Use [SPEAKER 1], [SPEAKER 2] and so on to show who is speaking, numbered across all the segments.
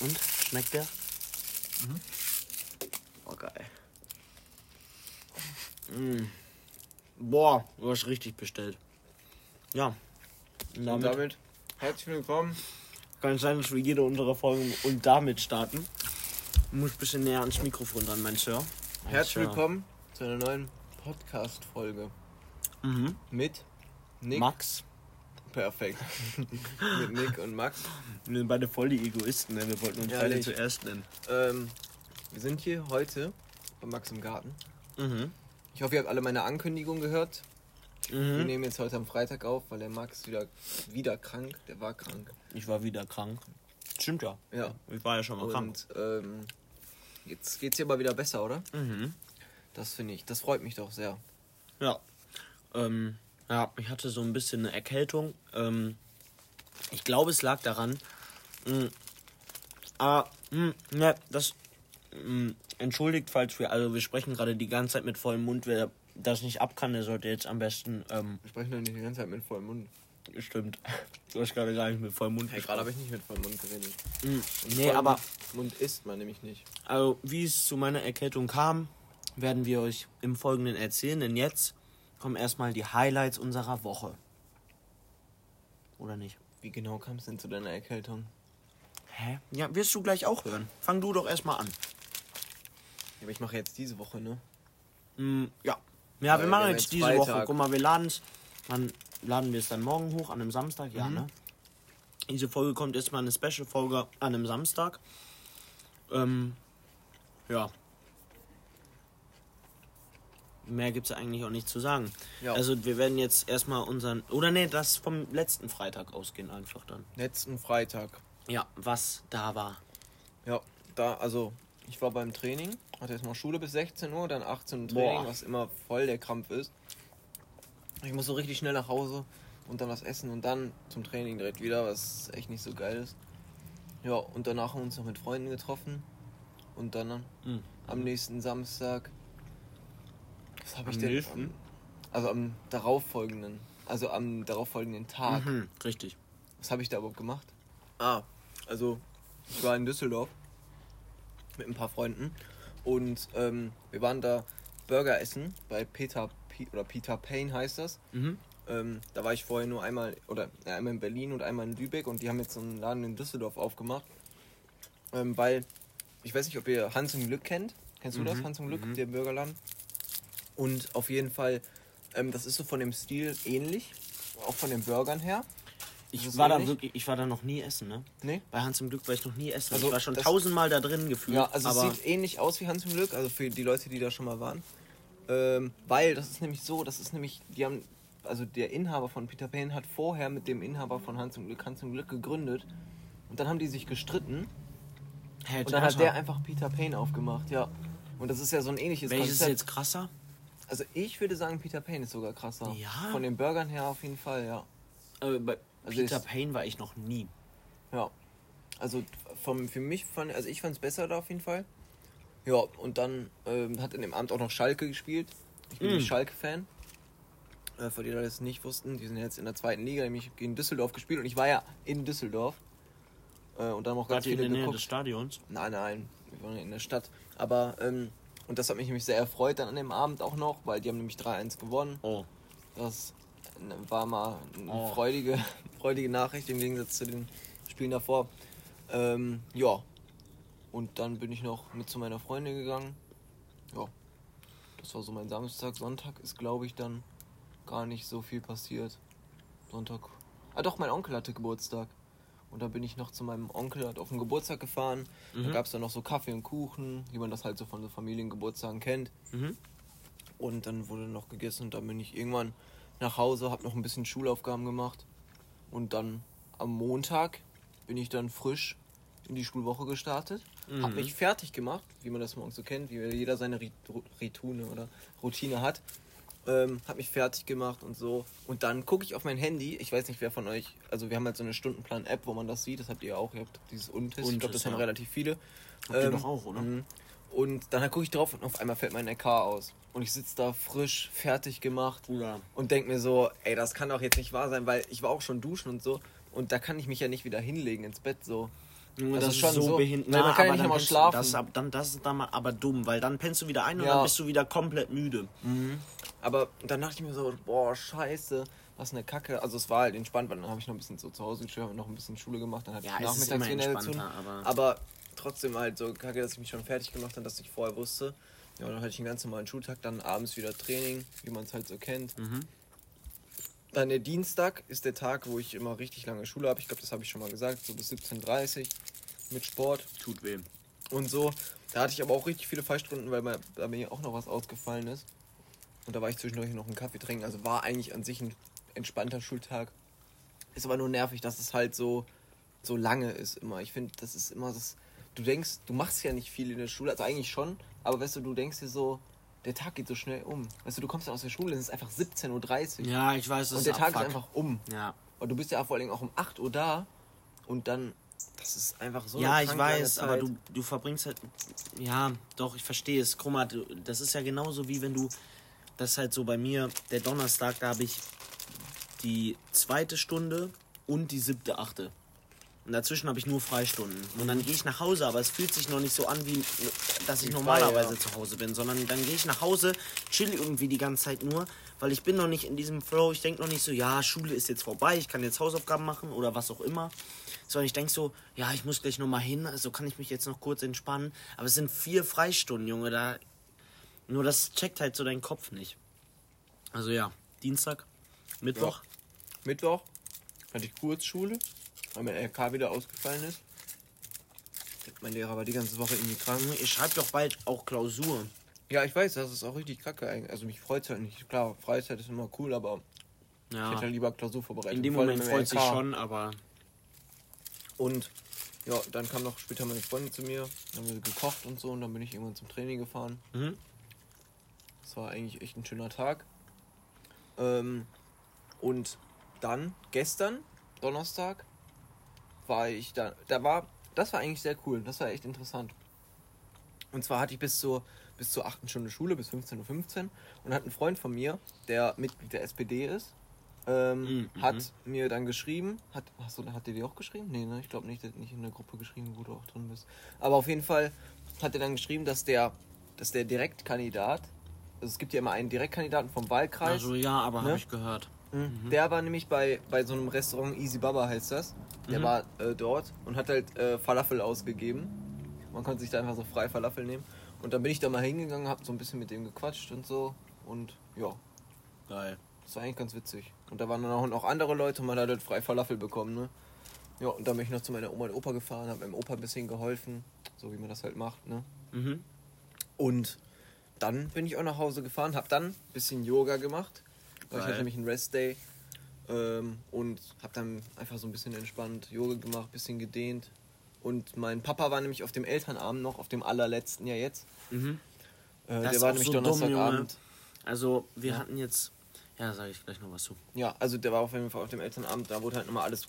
[SPEAKER 1] Und? Schmeckt der? Mhm. Oh, geil. Mm. Boah, du hast richtig bestellt. Ja.
[SPEAKER 2] Und damit, und damit herzlich willkommen.
[SPEAKER 1] Kann sein, dass wir jede unserer Folgen und damit starten. Du musst ein bisschen näher ans Mikrofon dran, mein Sir.
[SPEAKER 2] Herzlich willkommen zu einer neuen Podcast-Folge. Mhm. Mit Nick. Max. Perfekt. Mit Nick und Max.
[SPEAKER 1] Wir sind beide voll die Egoisten, ne? wir wollten uns ja, beide zuerst nennen.
[SPEAKER 2] Ähm, wir sind hier heute bei Max im Garten. Mhm. Ich hoffe, ihr habt alle meine Ankündigung gehört. Mhm. Wir nehmen jetzt heute am Freitag auf, weil der Max wieder, wieder krank. Der war krank.
[SPEAKER 1] Ich war wieder krank. Stimmt ja. Ja. Ich war ja schon mal und, krank.
[SPEAKER 2] Ähm, jetzt geht's dir aber wieder besser, oder? Mhm. Das finde ich. Das freut mich doch sehr.
[SPEAKER 1] Ja. Ähm, ja, ich hatte so ein bisschen eine Erkältung. Ähm, ich glaube, es lag daran. Mh, mm, aber, mh, mm, ne, das. Mh, mm, entschuldigt, falls wir, also wir sprechen gerade die ganze Zeit mit vollem Mund. Wer das nicht ab kann, der sollte jetzt am besten. Ähm,
[SPEAKER 2] wir sprechen doch nicht die ganze Zeit mit vollem Mund.
[SPEAKER 1] Stimmt. Du hast gerade gar nicht mit vollem Mund
[SPEAKER 2] hey, Gerade habe ich nicht mit vollem Mund geredet. Mhm. Nee, aber. Mund isst man nämlich nicht.
[SPEAKER 1] Also, wie es zu meiner Erkältung kam, werden wir euch im Folgenden erzählen, denn jetzt kommen erstmal die Highlights unserer Woche. Oder nicht?
[SPEAKER 2] Wie genau kam es denn zu deiner Erkältung?
[SPEAKER 1] Hä? Ja, wirst du gleich auch hören. Fang du doch erstmal an.
[SPEAKER 2] Ja, aber ich mache jetzt diese Woche, ne?
[SPEAKER 1] Mm, ja. Ja, Weil wir machen jetzt, jetzt diese Freitag. Woche. Guck mal, wir laden es. Dann laden wir es dann morgen hoch an einem Samstag, ja, mhm. ne? Diese Folge kommt jetzt mal eine Special-Folge an einem Samstag. Ähm, ja, mehr gibt es eigentlich auch nicht zu sagen. Ja. Also wir werden jetzt erstmal unseren. Oder nee, das vom letzten Freitag ausgehen einfach dann.
[SPEAKER 2] Letzten Freitag.
[SPEAKER 1] Ja, was da war.
[SPEAKER 2] Ja, da, also ich war beim Training, hatte erstmal Schule bis 16 Uhr, dann 18 Uhr Training, Boah. was immer voll der Krampf ist. Ich muss so richtig schnell nach Hause und dann was essen und dann zum Training direkt wieder, was echt nicht so geil ist. Ja, und danach haben wir uns noch mit Freunden getroffen. Und dann mhm. am nächsten Samstag was habe ich denn? Am, also am darauffolgenden. Also am darauffolgenden Tag.
[SPEAKER 1] Mhm, richtig.
[SPEAKER 2] Was habe ich da überhaupt gemacht? Ah, also ich war in Düsseldorf mit ein paar Freunden und ähm, wir waren da Burger essen bei Peter P oder Peter Payne heißt das. Mhm. Ähm, da war ich vorher nur einmal oder ja, einmal in Berlin und einmal in Lübeck und die haben jetzt so einen Laden in Düsseldorf aufgemacht, ähm, weil ich weiß nicht, ob ihr Hans und Glück kennt. Kennst du mhm. das Hans und Glück, mhm. der Burgerladen? Und auf jeden Fall, ähm, das ist so von dem Stil ähnlich, auch von den Burgern her.
[SPEAKER 1] Ich war da wirklich, ich war da noch nie essen, ne? Nee. Bei Hans im Glück war ich noch nie essen. Also ich war schon tausendmal da drin gefühlt.
[SPEAKER 2] Ja, also es sieht ähnlich aus wie Hans im Glück, also für die Leute, die da schon mal waren. Ähm, weil das ist nämlich so, das ist nämlich, die haben, also der Inhaber von Peter Pan hat vorher mit dem Inhaber von Hans im Glück Hans im Glück gegründet. Und dann haben die sich gestritten. Hey, und dann hat der einfach Peter Pan aufgemacht, ja. Und das ist ja so ein ähnliches
[SPEAKER 1] Welches Konzept. ist jetzt krasser?
[SPEAKER 2] Also ich würde sagen, Peter Payne ist sogar krasser. Ja. Von den Burgern her auf jeden Fall, ja.
[SPEAKER 1] Aber bei also Peter Payne war ich noch nie.
[SPEAKER 2] Ja. Also vom, für mich fand, also ich fand es besser da auf jeden Fall. Ja, und dann ähm, hat in dem Abend auch noch Schalke gespielt. Ich bin mm. Schalke-Fan. Äh, für die Leute das nicht wussten, die sind jetzt in der zweiten Liga, nämlich gegen Düsseldorf gespielt und ich war ja in Düsseldorf. Äh, und dann auch ganz viele
[SPEAKER 1] in der Nähe des Stadions?
[SPEAKER 2] Nein, nein, wir waren in der Stadt. Aber ähm, und das hat mich nämlich sehr erfreut dann an dem Abend auch noch, weil die haben nämlich 3-1 gewonnen. Oh. Das war mal eine oh. freudige, freudige Nachricht im Gegensatz zu den Spielen davor. Ähm, ja. Und dann bin ich noch mit zu meiner Freundin gegangen. Ja. Das war so mein Samstag. Sonntag ist, glaube ich, dann gar nicht so viel passiert. Sonntag. Ah doch, mein Onkel hatte Geburtstag. Und dann bin ich noch zu meinem Onkel, hat auf den Geburtstag gefahren. Mhm. Da gab es dann noch so Kaffee und Kuchen, wie man das halt so von so Familiengeburtstagen kennt. Mhm. Und dann wurde noch gegessen und dann bin ich irgendwann nach Hause, habe noch ein bisschen Schulaufgaben gemacht. Und dann am Montag bin ich dann frisch in die Schulwoche gestartet. Mhm. Habe mich fertig gemacht, wie man das morgens so kennt, wie jeder seine Ritune oder Routine hat ähm, habe mich fertig gemacht und so. Und dann gucke ich auf mein Handy. Ich weiß nicht, wer von euch. Also, wir haben halt so eine Stundenplan-App, wo man das sieht. Das habt ihr auch. Ihr habt dieses Untis. Untis ich glaube, das ja. haben relativ viele.
[SPEAKER 1] Habt ähm, ihr doch auch, oder?
[SPEAKER 2] Mhm. Und dann gucke ich drauf und auf einmal fällt mein EK aus. Und ich sitze da frisch, fertig gemacht. Ja. Und denke mir so, ey, das kann doch jetzt nicht wahr sein, weil ich war auch schon duschen und so. Und da kann ich mich ja nicht wieder hinlegen ins Bett so. Das,
[SPEAKER 1] das,
[SPEAKER 2] ist schon so,
[SPEAKER 1] behindert.
[SPEAKER 2] Weil man kann ja nicht
[SPEAKER 1] dann
[SPEAKER 2] immer schlafen.
[SPEAKER 1] Das dann, das ist dann mal aber dumm, weil dann pennst du wieder ein und
[SPEAKER 2] Ja.
[SPEAKER 1] dann bist du wieder komplett müde.
[SPEAKER 2] Aber dann dachte ich mir so, boah, scheiße, was eine Kacke. Also es war halt entspannt, weil dann habe ich noch ein bisschen so zu Hause geschlafen, noch ein bisschen Schule gemacht, dann hatte
[SPEAKER 1] Ja,
[SPEAKER 2] ich nachmittags wieder dazu.
[SPEAKER 1] aber-
[SPEAKER 2] Aber trotzdem halt so kacke, dass ich mich schon fertig gemacht habe, dass ich vorher wusste. Ja, und dann hatte ich einen ganz normalen Schultag, dann abends wieder Training, wie man es halt so kennt.
[SPEAKER 1] Mhm.
[SPEAKER 2] Dann der Dienstag ist der Tag, wo ich immer richtig lange Schule habe. Ich glaube, das habe ich schon mal gesagt, so bis 17.30 Uhr mit Sport
[SPEAKER 1] Tut weh.
[SPEAKER 2] und so. Da hatte ich aber auch richtig viele Fallstunden, weil mir, da mir auch noch was ausgefallen ist. Und da war ich zwischendurch noch einen Kaffee trinken. Also war eigentlich an sich ein entspannter Schultag. Ist aber nur nervig, dass es halt so, so lange ist immer. Ich finde, das ist immer das. Du denkst, du machst ja nicht viel in der Schule, also eigentlich schon, aber weißt du, du denkst dir so, der Tag geht so schnell um. Weißt du, du kommst dann aus der Schule, es ist einfach 17.30 Uhr.
[SPEAKER 1] Ja, ich weiß, das
[SPEAKER 2] und der
[SPEAKER 1] ist
[SPEAKER 2] Tag
[SPEAKER 1] Abfuck.
[SPEAKER 2] ist einfach um.
[SPEAKER 1] Ja,
[SPEAKER 2] Und du bist ja vor allem auch um 8 Uhr da und dann, das ist einfach so.
[SPEAKER 1] ja ich weiß, aber du, du verbringst halt. Ja, doch, ich verstehe es. Guck mal, das ist ja genauso wie wenn du. Das ist halt so bei mir, der Donnerstag, da habe ich die zweite Stunde und die siebte, achte. Und dazwischen habe ich nur Freistunden. Und dann gehe ich nach Hause, aber es fühlt sich noch nicht so an, wie dass ich normalerweise
[SPEAKER 2] ja.
[SPEAKER 1] zu Hause bin, sondern dann gehe ich nach Hause, chill irgendwie die ganze Zeit nur, weil ich bin noch nicht in diesem Flow. Ich denke noch nicht so, ja, Schule ist jetzt vorbei, ich kann jetzt Hausaufgaben machen oder was auch immer. Sondern ich denke so, ja, ich muss gleich nochmal hin, also kann ich mich jetzt noch kurz entspannen. Aber es sind vier Freistunden, Junge, da. Nur das checkt halt so dein Kopf nicht. Also ja, Dienstag, Mittwoch.
[SPEAKER 2] Mittwoch hatte ich Kurzschule, weil mein LK wieder ausgefallen ist. Mein Lehrer war die ganze Woche irgendwie krank.
[SPEAKER 1] Junge, Ich schreibe doch bald auch Klausur.
[SPEAKER 2] Ja, ich weiß, das ist auch richtig kacke eigentlich. Also mich freut es halt nicht. Klar, Freizeit ist immer cool, aber ich
[SPEAKER 1] Ja.
[SPEAKER 2] hätte halt lieber Klausurvorbereitung.
[SPEAKER 1] In dem Moment freut sich schon, aber
[SPEAKER 2] Und ja, dann kam noch später meine Freundin zu mir, dann haben wir gekocht und so und dann bin ich irgendwann zum Training gefahren.
[SPEAKER 1] Mhm.
[SPEAKER 2] Das war eigentlich echt ein schöner Tag. Ähm, und dann, gestern, Donnerstag, war ich da. Da war. Das war eigentlich sehr cool. Das war echt interessant. Und zwar hatte ich bis zur, bis zur 8. Stunde Schule, bis 15.15 Uhr. und hat ein Freund von mir, der Mitglied der SPD ist, ähm,
[SPEAKER 1] Mhm,
[SPEAKER 2] hat
[SPEAKER 1] mhm.
[SPEAKER 2] mir dann geschrieben. Hat, hast du, hat der dir auch geschrieben? Nee, ne? Ich glaube nicht, der hat nicht in der Gruppe geschrieben, wo du auch drin bist. Aber auf jeden Fall hat er dann geschrieben, dass der, dass der Direktkandidat, also es gibt ja immer einen Direktkandidaten vom Wahlkreis.
[SPEAKER 1] also ja, aber
[SPEAKER 2] Ne?
[SPEAKER 1] habe ich gehört.
[SPEAKER 2] Mhm. Der war nämlich bei, bei so einem Restaurant Easy Baba heißt das. Der
[SPEAKER 1] Mhm.
[SPEAKER 2] war äh, dort und hat halt äh, Falafel ausgegeben. Man konnte sich da einfach so frei Falafel nehmen. Und dann bin ich da mal hingegangen, hab so ein bisschen mit dem gequatscht und so. Und ja,
[SPEAKER 1] Geil.
[SPEAKER 2] Das war eigentlich ganz witzig. Und da waren dann auch noch andere Leute und man hat halt frei Falafel bekommen, ne? Ja, und dann bin ich noch zu meiner Oma und Opa gefahren, hab meinem Opa ein bisschen geholfen, so wie man das halt macht, ne?
[SPEAKER 1] Mhm.
[SPEAKER 2] Und dann bin ich auch nach Hause gefahren, habe dann ein bisschen Yoga gemacht. Weil ich hatte nämlich einen Restday. Ähm, und habe dann einfach so ein bisschen entspannt Yoga gemacht, bisschen gedehnt. Und mein Papa war nämlich auf dem Elternabend noch, auf dem allerletzten ja jetzt.
[SPEAKER 1] Mhm.
[SPEAKER 2] Äh,
[SPEAKER 1] Das
[SPEAKER 2] der war nämlich
[SPEAKER 1] so dumm,
[SPEAKER 2] Donnerstagabend.
[SPEAKER 1] Also, wir hatten jetzt. Ja, sage ich gleich noch was zu.
[SPEAKER 2] Ja, also der war auf jeden Fall auf dem Elternabend, da wurde halt nochmal alles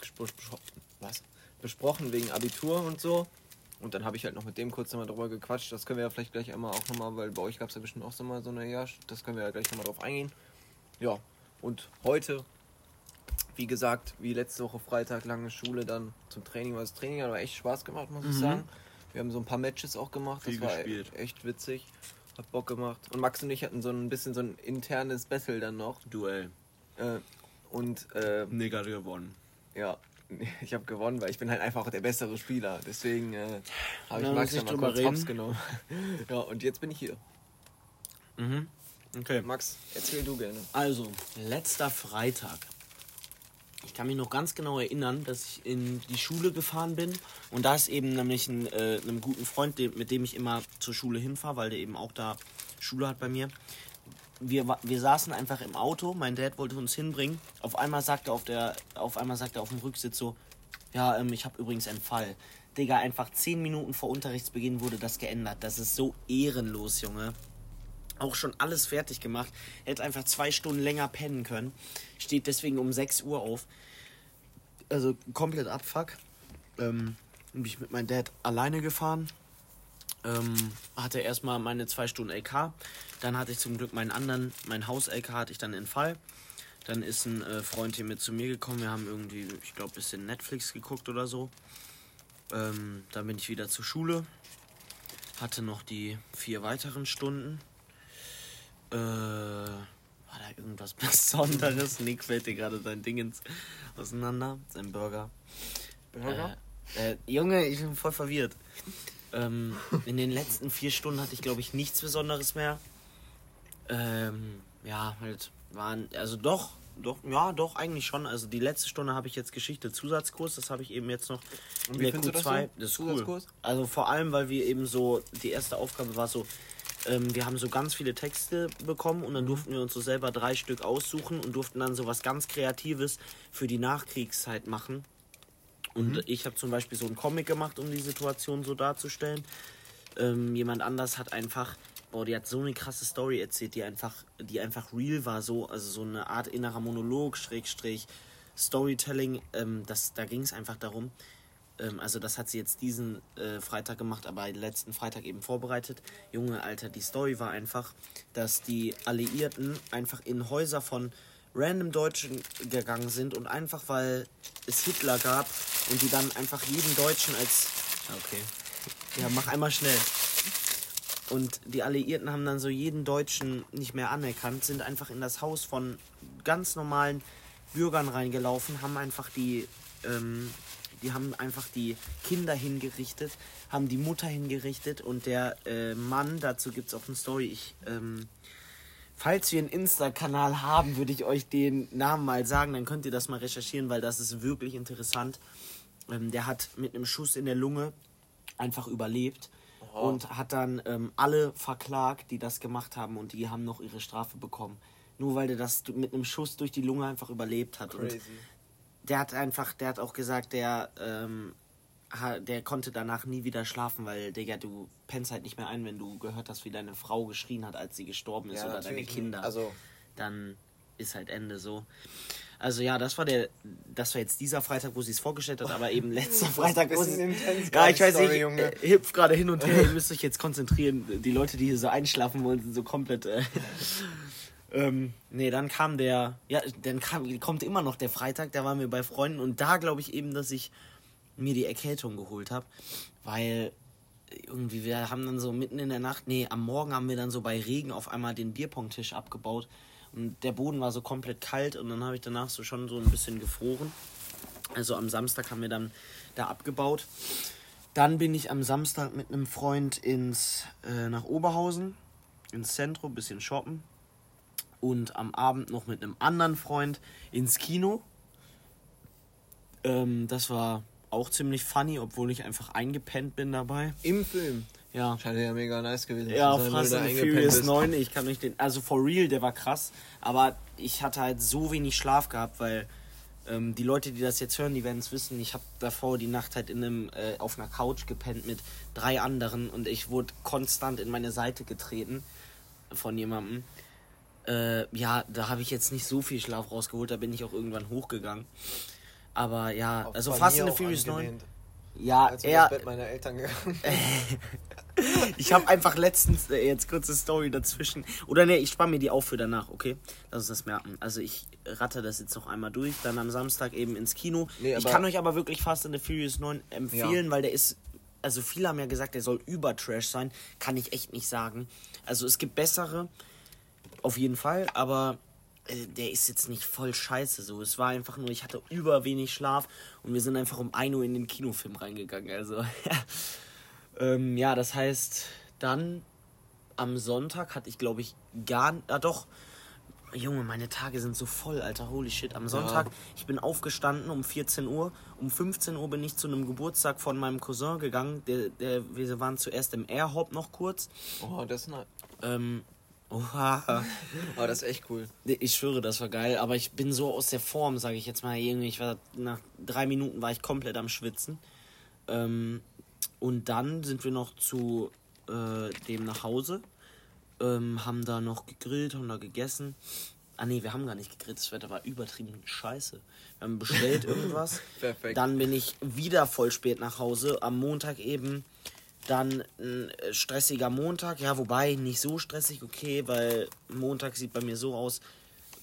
[SPEAKER 2] was? besprochen wegen Abitur und so. Und dann habe ich halt noch mit dem kurz nochmal drüber gequatscht. Das können wir ja vielleicht gleich einmal auch nochmal, weil bei euch gab es ja bestimmt auch so mal so eine, ja, das können wir ja gleich nochmal drauf eingehen. Ja, und heute, wie gesagt, wie letzte Woche Freitag, lange Schule, dann zum Training, weil das Training hat aber echt Spaß gemacht, muss ich
[SPEAKER 1] Mhm.
[SPEAKER 2] sagen. Wir haben so ein paar Matches auch gemacht,
[SPEAKER 1] Viel
[SPEAKER 2] das war
[SPEAKER 1] gespielt.
[SPEAKER 2] echt witzig. Hat Bock gemacht. Und Max und ich hatten so ein bisschen so ein internes Battle dann noch.
[SPEAKER 1] Duell.
[SPEAKER 2] Äh, und äh,
[SPEAKER 1] Nigger gewonnen.
[SPEAKER 2] ja, ich habe gewonnen, weil ich bin halt einfach der bessere Spieler. Deswegen äh, habe ich Max
[SPEAKER 1] uns
[SPEAKER 2] dann mal
[SPEAKER 1] nicht drüber
[SPEAKER 2] kurz hops
[SPEAKER 1] reden.
[SPEAKER 2] genommen. ja, und jetzt bin ich hier.
[SPEAKER 1] Mhm. Okay.
[SPEAKER 2] Max, erzähl du gerne.
[SPEAKER 1] Also, letzter Freitag. Ich kann mich noch ganz genau erinnern, dass ich in die Schule gefahren bin. Und da ist eben nämlich ein, äh, einem guten Freund, mit dem ich immer zur Schule hinfahre, weil der eben auch da Schule hat bei mir. Wir, wir saßen einfach im Auto, mein Dad wollte uns hinbringen. Auf einmal sagte er auf, der, auf, einmal sagte er auf dem Rücksitz so, ja, ähm, ich habe übrigens einen Fall. Digga, einfach 10 Minuten vor Unterrichtsbeginn wurde das geändert. Das ist so ehrenlos, Junge auch schon alles fertig gemacht. Hätte einfach zwei Stunden länger pennen können. Steht deswegen um 6 Uhr auf. Also komplett abfuck. Ähm, bin ich mit meinem Dad alleine gefahren. Ähm, hatte erstmal meine zwei Stunden LK. Dann hatte ich zum Glück meinen anderen, mein Haus-LK hatte ich dann in Fall. Dann ist ein äh, Freund hier mit zu mir gekommen. Wir haben irgendwie, ich glaube, ein bisschen Netflix geguckt oder so. Ähm, dann bin ich wieder zur Schule. Hatte noch die vier weiteren Stunden. Äh, war da irgendwas Besonderes? Nick fällt dir gerade sein Ding ins auseinander. Sein Burger. Burger? Äh, äh, Junge, ich bin voll verwirrt. Ähm, in den letzten vier Stunden hatte ich, glaube ich, nichts Besonderes mehr. Ähm, ja, halt waren, also doch, doch, ja, doch, eigentlich schon. Also die letzte Stunde habe ich jetzt Geschichte Zusatzkurs, das habe ich eben jetzt noch in der Q2. Das, so? das ist cool. Also vor allem, weil wir eben so, die erste Aufgabe war so, ähm, wir haben so ganz viele Texte bekommen und dann durften wir uns so selber drei Stück aussuchen und durften dann so was ganz Kreatives für die Nachkriegszeit machen. Und mhm. ich habe zum Beispiel so einen Comic gemacht, um die Situation so darzustellen. Ähm, jemand anders hat einfach, boah, die hat so eine krasse Story erzählt, die einfach, die einfach real war, so, also so eine Art innerer Monolog, Schrägstrich, Storytelling. Ähm, das, da ging es einfach darum, ähm, also das hat sie jetzt diesen äh, Freitag gemacht, aber letzten Freitag eben vorbereitet. Junge, Alter, die Story war einfach, dass die Alliierten einfach in Häuser von random Deutschen gegangen sind und einfach weil es Hitler gab und die dann einfach jeden Deutschen als okay ja mach einmal schnell und die Alliierten haben dann so jeden Deutschen nicht mehr anerkannt sind einfach in das Haus von ganz normalen Bürgern reingelaufen haben einfach die ähm, die haben einfach die Kinder hingerichtet haben die Mutter hingerichtet und der äh, Mann dazu gibt es auch eine Story ich ähm, Falls wir einen Insta-Kanal haben, würde ich euch den Namen mal sagen, dann könnt ihr das mal recherchieren, weil das ist wirklich interessant. Ähm, der hat mit einem Schuss in der Lunge einfach überlebt Aha. und hat dann ähm, alle verklagt, die das gemacht haben und die haben noch ihre Strafe bekommen. Nur weil der das mit einem Schuss durch die Lunge einfach überlebt hat. Crazy. Und der hat einfach, der hat auch gesagt, der ähm, der konnte danach nie wieder schlafen, weil, Digga, du pennst halt nicht mehr ein, wenn du gehört hast, wie deine Frau geschrien hat, als sie gestorben ist, ja, oder deine Kinder. Also. Dann ist halt Ende so. Also ja, das war der, das war jetzt dieser Freitag, wo sie es vorgestellt hat, aber eben letzter Freitag, wo sie Ja, ich weiß nicht, Junge. Äh, hüpf gerade hin und her, ihr müsst euch jetzt konzentrieren. Die Leute, die hier so einschlafen wollen, sind so komplett. Äh, ähm, nee, dann kam der, ja, dann kam, kommt immer noch der Freitag, da waren wir bei Freunden und da glaube ich eben, dass ich mir die Erkältung geholt habe, weil irgendwie wir haben dann so mitten in der Nacht, nee, am Morgen haben wir dann so bei Regen auf einmal den Bierpongtisch abgebaut und der Boden war so komplett kalt und dann habe ich danach so schon so ein bisschen gefroren. Also am Samstag haben wir dann da abgebaut. Dann bin ich am Samstag mit einem Freund ins äh, nach Oberhausen ins Zentrum, bisschen shoppen und am Abend noch mit einem anderen Freund ins Kino. Ähm, das war auch ziemlich funny, obwohl ich einfach eingepennt bin dabei.
[SPEAKER 2] Im Film? Ja. Scheint ja mega nice gewesen
[SPEAKER 1] ja, Fast and Furious 9, ich kann nicht den, also for real, der war krass, aber ich hatte halt so wenig Schlaf gehabt, weil ähm, die Leute, die das jetzt hören, die werden es wissen, ich habe davor die Nacht halt in einem, äh, auf einer Couch gepennt mit drei anderen und ich wurde konstant in meine Seite getreten von jemandem. Äh, ja, da habe ich jetzt nicht so viel Schlaf rausgeholt, da bin ich auch irgendwann hochgegangen. Aber ja, Auf also Fast and the Furious 9. Ja, als er. Bett meiner Eltern gegangen. ich habe einfach letztens äh, jetzt kurze Story dazwischen. Oder ne, ich spare mir die auf für danach, okay? Lass uns das merken. Also ich ratte das jetzt noch einmal durch. Dann am Samstag eben ins Kino. Nee, ich kann euch aber wirklich Fast and the Furious 9 empfehlen, ja. weil der ist. Also viele haben ja gesagt, der soll über Trash sein. Kann ich echt nicht sagen. Also es gibt bessere. Auf jeden Fall. Aber äh, der ist jetzt nicht voll scheiße so. Es war einfach nur, ich hatte über wenig Schlaf und wir sind einfach um 1 Uhr in den Kinofilm reingegangen. Also, ähm, ja, das heißt, dann am Sonntag hatte ich, glaube ich, gar nicht. Ah, doch. Junge, meine Tage sind so voll, Alter. Holy shit. Am Sonntag, ja. ich bin aufgestanden um 14 Uhr. Um 15 Uhr bin ich zu einem Geburtstag von meinem Cousin gegangen. Der, der, wir waren zuerst im Airhop noch kurz.
[SPEAKER 2] Oh, das ist ne.
[SPEAKER 1] Ähm, Oha.
[SPEAKER 2] Aber das ist echt cool.
[SPEAKER 1] Ich schwöre, das war geil. Aber ich bin so aus der Form, sage ich jetzt mal. Irgendwie, ich war nach drei Minuten war ich komplett am Schwitzen. Ähm, und dann sind wir noch zu äh, dem nach Hause. Ähm, haben da noch gegrillt, haben da gegessen. Ah nee, wir haben gar nicht gegrillt, das Wetter war übertrieben scheiße. Wir haben bestellt irgendwas. Perfekt. Dann bin ich wieder voll spät nach Hause. Am Montag eben dann ein äh, stressiger Montag, ja, wobei nicht so stressig, okay, weil Montag sieht bei mir so aus: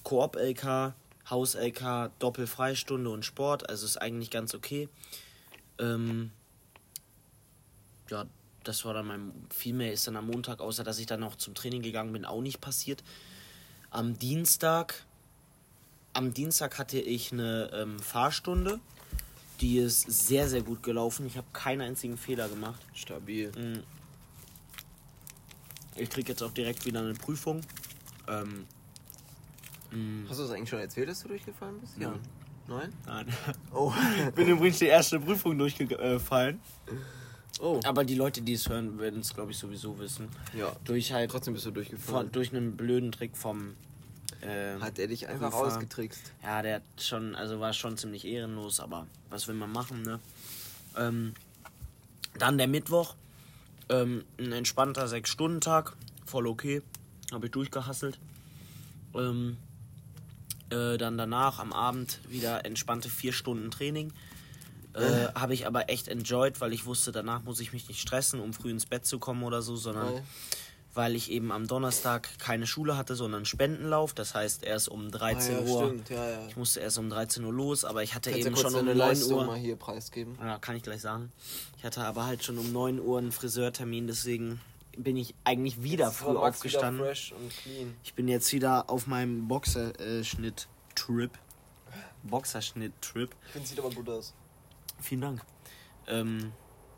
[SPEAKER 1] Koop-LK, Haus-LK, Doppelfreistunde und Sport, also ist eigentlich ganz okay. Ähm, ja, das war dann mein. Viel mehr ist dann am Montag, außer dass ich dann noch zum Training gegangen bin, auch nicht passiert. Am Dienstag. Am Dienstag hatte ich eine ähm, Fahrstunde. Die ist sehr, sehr gut gelaufen. Ich habe keinen einzigen Fehler gemacht.
[SPEAKER 2] Stabil.
[SPEAKER 1] Mm. Ich krieg jetzt auch direkt wieder eine Prüfung. Ähm,
[SPEAKER 2] mm. Hast du das eigentlich schon erzählt, dass du durchgefallen bist? Ja. Nein? Nein.
[SPEAKER 1] Oh. ich bin übrigens die erste Prüfung durchgefallen. Oh. Aber die Leute, die es hören, werden es, glaube ich, sowieso wissen. Ja. Durch halt.
[SPEAKER 2] Trotzdem bist du durchgefallen.
[SPEAKER 1] Durch einen blöden Trick vom.
[SPEAKER 2] Äh, hat er dich einfach Prüfer. ausgetrickst?
[SPEAKER 1] Ja, der hat schon, also war schon ziemlich ehrenlos, aber was will man machen, ne? Ähm, dann der Mittwoch. Ähm, ein entspannter 6-Stunden-Tag. Voll okay. Habe ich durchgehasselt. Ähm, äh, dann danach am Abend wieder entspannte 4 Stunden Training. Äh, Habe ich aber echt enjoyed, weil ich wusste, danach muss ich mich nicht stressen, um früh ins Bett zu kommen oder so, sondern oh. Weil ich eben am Donnerstag keine Schule hatte, sondern Spendenlauf. Das heißt, erst um 13 ah, ja, Uhr. Stimmt, ja, ja. Ich musste erst um 13 Uhr los, aber ich hatte Kannst eben schon um 9 Leistung Uhr.
[SPEAKER 2] mal hier preisgeben.
[SPEAKER 1] Ja, kann ich gleich sagen. Ich hatte aber halt schon um 9 Uhr einen Friseurtermin, deswegen bin ich eigentlich wieder jetzt früh aufgestanden. Wieder. Ich bin jetzt wieder auf meinem Boxerschnitt-Trip. Boxerschnitt-Trip.
[SPEAKER 2] Ich finde, sieht aber gut aus.
[SPEAKER 1] Vielen Dank. Ähm,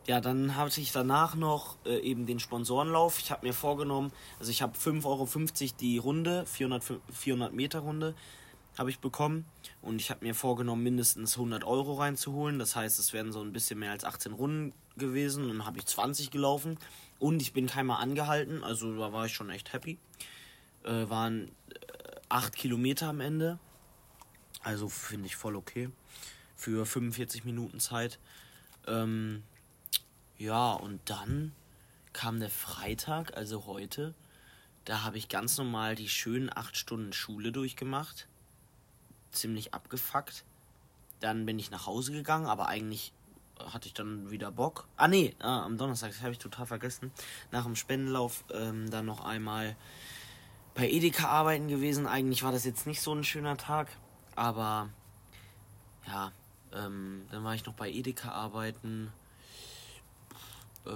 [SPEAKER 1] ja, dann hatte ich danach noch äh, eben den Sponsorenlauf. Ich habe mir vorgenommen, also ich habe 5,50 Euro die Runde, 400, 400 Meter Runde habe ich bekommen. Und ich habe mir vorgenommen, mindestens 100 Euro reinzuholen. Das heißt, es werden so ein bisschen mehr als 18 Runden gewesen. Und dann habe ich 20 gelaufen. Und ich bin keinmal angehalten. Also da war ich schon echt happy. Äh, waren äh, 8 Kilometer am Ende. Also finde ich voll okay für 45 Minuten Zeit. Ähm, ja, und dann kam der Freitag, also heute. Da habe ich ganz normal die schönen 8 Stunden Schule durchgemacht. Ziemlich abgefuckt. Dann bin ich nach Hause gegangen, aber eigentlich hatte ich dann wieder Bock. Ah, nee, ah, am Donnerstag, das habe ich total vergessen. Nach dem Spendenlauf ähm, dann noch einmal bei Edeka arbeiten gewesen. Eigentlich war das jetzt nicht so ein schöner Tag, aber ja, ähm, dann war ich noch bei Edeka arbeiten. Äh,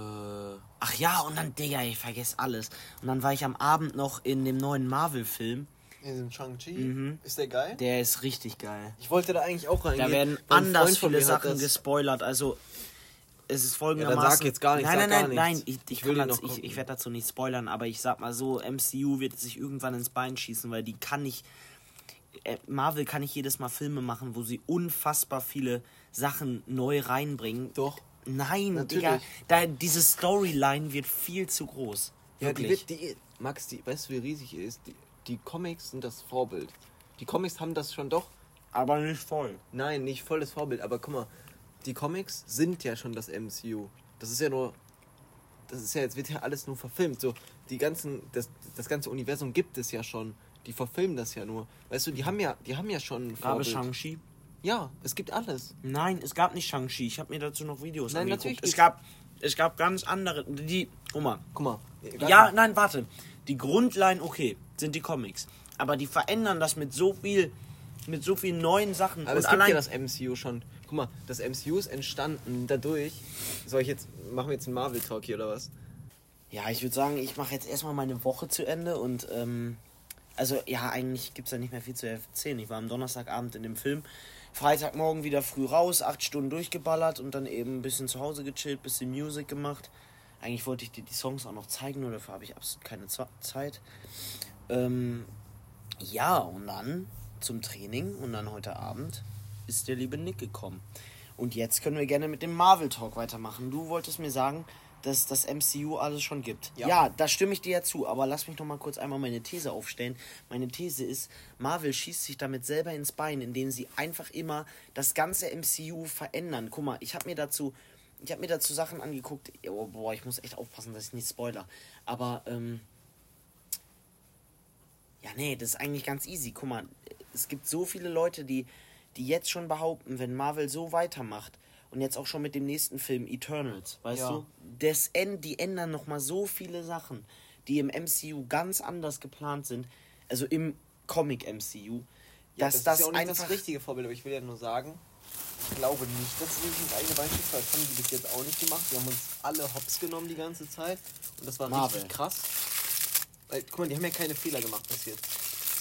[SPEAKER 1] ach ja, und dann, Digga, ich vergesse alles. Und dann war ich am Abend noch in dem neuen Marvel-Film.
[SPEAKER 2] In diesem Shang-Chi? Mhm. Ist der geil?
[SPEAKER 1] Der ist richtig geil.
[SPEAKER 2] Ich wollte da eigentlich auch reingehen.
[SPEAKER 1] Da werden anders viele Sachen gespoilert. Also, es ist folgendermaßen. Ja, dann sag jetzt gar nichts. Nein, nein, nein, nein. Ich, ich, ich, ich, ich werde dazu nicht spoilern, aber ich sag mal so: MCU wird sich irgendwann ins Bein schießen, weil die kann nicht äh, Marvel kann nicht jedes Mal Filme machen, wo sie unfassbar viele Sachen neu reinbringen.
[SPEAKER 2] Doch.
[SPEAKER 1] Nein, Natürlich. Digga, da, diese Storyline wird viel zu groß.
[SPEAKER 2] Ja, Wirklich. die wird, die, Max, die, weißt du, wie riesig die ist? Die, die Comics sind das Vorbild. Die Comics haben das schon doch.
[SPEAKER 1] Aber nicht voll.
[SPEAKER 2] Nein, nicht voll das Vorbild. Aber guck mal, die Comics sind ja schon das MCU. Das ist ja nur. Das ist ja, jetzt wird ja alles nur verfilmt. So, die ganzen, das, das ganze Universum gibt es ja schon. Die verfilmen das ja nur. Weißt du, die haben ja, die haben ja schon.
[SPEAKER 1] Gab es Shang-Chi?
[SPEAKER 2] Ja, es gibt alles.
[SPEAKER 1] Nein, es gab nicht Shang-Chi. Ich habe mir dazu noch Videos nein, angeguckt. Natürlich es gab, es gab ganz andere. Die. Guck mal.
[SPEAKER 2] Guck mal.
[SPEAKER 1] Ja, nein, warte. Die Grundline, okay, sind die Comics. Aber die verändern das mit so viel. Mit so vielen neuen Sachen.
[SPEAKER 2] Aber es gibt ja das MCU schon. Guck mal, das MCU ist entstanden dadurch. Soll ich jetzt. Machen wir jetzt einen Marvel-Talk hier oder was?
[SPEAKER 1] Ja, ich würde sagen, ich mache jetzt erstmal meine Woche zu Ende und ähm, also ja, eigentlich gibt es da nicht mehr viel zu erzählen. Ich war am Donnerstagabend in dem Film. Freitagmorgen wieder früh raus, acht Stunden durchgeballert und dann eben ein bisschen zu Hause gechillt, bisschen Musik gemacht. Eigentlich wollte ich dir die Songs auch noch zeigen, nur dafür habe ich absolut keine Zeit. Ähm, ja, und dann zum Training und dann heute Abend ist der liebe Nick gekommen. Und jetzt können wir gerne mit dem Marvel Talk weitermachen. Du wolltest mir sagen, dass das MCU alles schon gibt. Ja. ja, da stimme ich dir ja zu, aber lass mich noch mal kurz einmal meine These aufstellen. Meine These ist, Marvel schießt sich damit selber ins Bein, indem sie einfach immer das ganze MCU verändern. Guck mal, ich habe mir dazu ich habe mir dazu Sachen angeguckt. Oh, boah, ich muss echt aufpassen, dass ich nicht spoiler. Aber ähm ja, nee, das ist eigentlich ganz easy. Guck mal, es gibt so viele Leute, die die jetzt schon behaupten, wenn Marvel so weitermacht, und jetzt auch schon mit dem nächsten Film Eternals, weißt ja. du? Das, die ändern nochmal so viele Sachen, die im MCU ganz anders geplant sind. Also im Comic MCU.
[SPEAKER 2] Ja, dass das, das ist ja auch nicht das richtige Vorbild, aber ich will ja nur sagen, Ich glaube nicht, dass sie sich ins eigene weil das haben die bis jetzt auch nicht gemacht. Die haben uns alle hops genommen die ganze Zeit. Und das war Marvel. richtig krass. Weil, guck mal, die haben ja keine Fehler gemacht bis jetzt.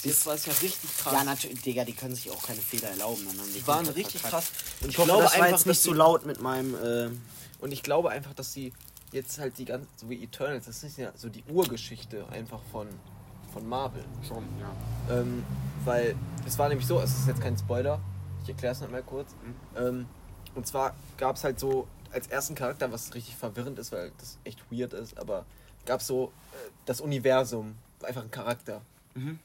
[SPEAKER 2] Jetzt war es ja richtig krass.
[SPEAKER 1] Ja, natürlich, Digga, die können sich auch keine Fehler erlauben. Dann
[SPEAKER 2] die, die waren richtig verkackt. krass.
[SPEAKER 1] Und ich, ich glaube das war einfach, jetzt nicht so laut mit meinem. Äh
[SPEAKER 2] und ich glaube einfach, dass sie jetzt halt die ganze, so wie Eternals, das ist ja so die Urgeschichte einfach von, von Marvel.
[SPEAKER 1] Schon, ja.
[SPEAKER 2] Ähm, weil es war nämlich so, es ist jetzt kein Spoiler, ich erkläre es noch mal kurz. Mhm. Ähm, und zwar gab es halt so als ersten Charakter, was richtig verwirrend ist, weil das echt weird ist, aber gab es so äh, das Universum, einfach ein Charakter. Mhm.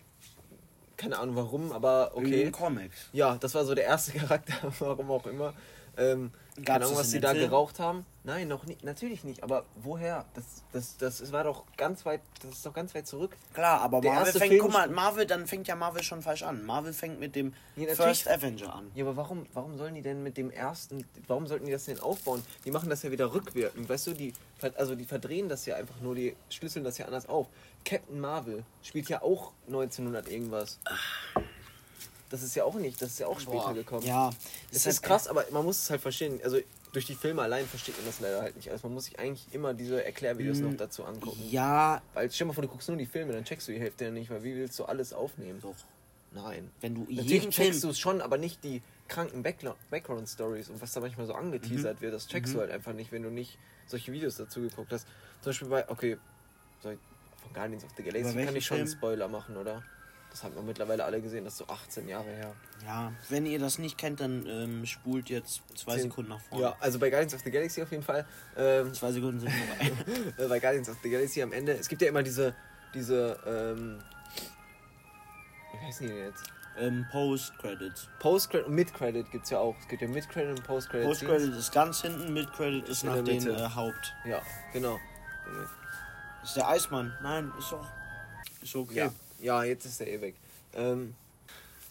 [SPEAKER 2] Keine Ahnung warum, aber okay.
[SPEAKER 1] In Comics.
[SPEAKER 2] Ja, das war so der erste Charakter, warum auch immer. Ähm, keine Ahnung, was sie da geraucht haben. Nein, noch nicht, natürlich nicht. Aber woher? Das, das, das war doch ganz weit, das ist doch ganz weit zurück.
[SPEAKER 1] Klar, aber der Marvel fängt, Film guck mal, Marvel, dann fängt ja Marvel schon falsch an. Marvel fängt mit dem ja, First Avenger an.
[SPEAKER 2] Ja, aber warum, warum sollen die denn mit dem ersten, warum sollten die das denn aufbauen? Die machen das ja wieder rückwirkend, weißt du, die, also die verdrehen das ja einfach nur, die schlüsseln das ja anders auf. Captain Marvel spielt ja auch 1900 irgendwas. Ach. Das ist ja auch nicht, das ist ja auch später Boah. gekommen.
[SPEAKER 1] Ja.
[SPEAKER 2] Es ist, ist krass, aber man muss es halt verstehen. Also durch die Filme allein versteht man das leider halt nicht. Also man muss sich eigentlich immer diese Erklärvideos hm, noch dazu angucken.
[SPEAKER 1] Ja.
[SPEAKER 2] Weil stell mal vor, du guckst nur die Filme, dann checkst du die Hälfte ja nicht, weil wie willst du alles aufnehmen?
[SPEAKER 1] Doch.
[SPEAKER 2] Nein.
[SPEAKER 1] Wenn du
[SPEAKER 2] Natürlich checkst du es schon, aber nicht die kranken Background-Stories und was da manchmal so angeteasert mhm. wird, das checkst mhm. du halt einfach nicht, wenn du nicht solche Videos dazu geguckt hast. Zum Beispiel bei, okay, von Guardians of the Galaxy kann ich schon einen Spoiler machen, oder? Das haben wir mittlerweile alle gesehen, das ist so 18 Jahre her.
[SPEAKER 1] Ja, wenn ihr das nicht kennt, dann ähm, spult jetzt zwei 10, Sekunden nach vorne.
[SPEAKER 2] Ja, also bei Guardians of the Galaxy auf jeden Fall. Ähm,
[SPEAKER 1] zwei Sekunden sind
[SPEAKER 2] vorbei. bei Guardians of the Galaxy am Ende, es gibt ja immer diese, diese, ähm, wie heißen die denn jetzt?
[SPEAKER 1] Ähm, Post-Credits.
[SPEAKER 2] Post-Credit und Mid-Credit gibt es ja auch. Es gibt ja Mid-Credit und Post-Credit.
[SPEAKER 1] Post-Credit ist ganz hinten, Mid-Credit ist, ist nach dem äh, Haupt.
[SPEAKER 2] Ja, genau.
[SPEAKER 1] Ist der Eismann? Nein, ist doch. Ist okay. Ja.
[SPEAKER 2] Ja, jetzt ist der eh weg. Ähm,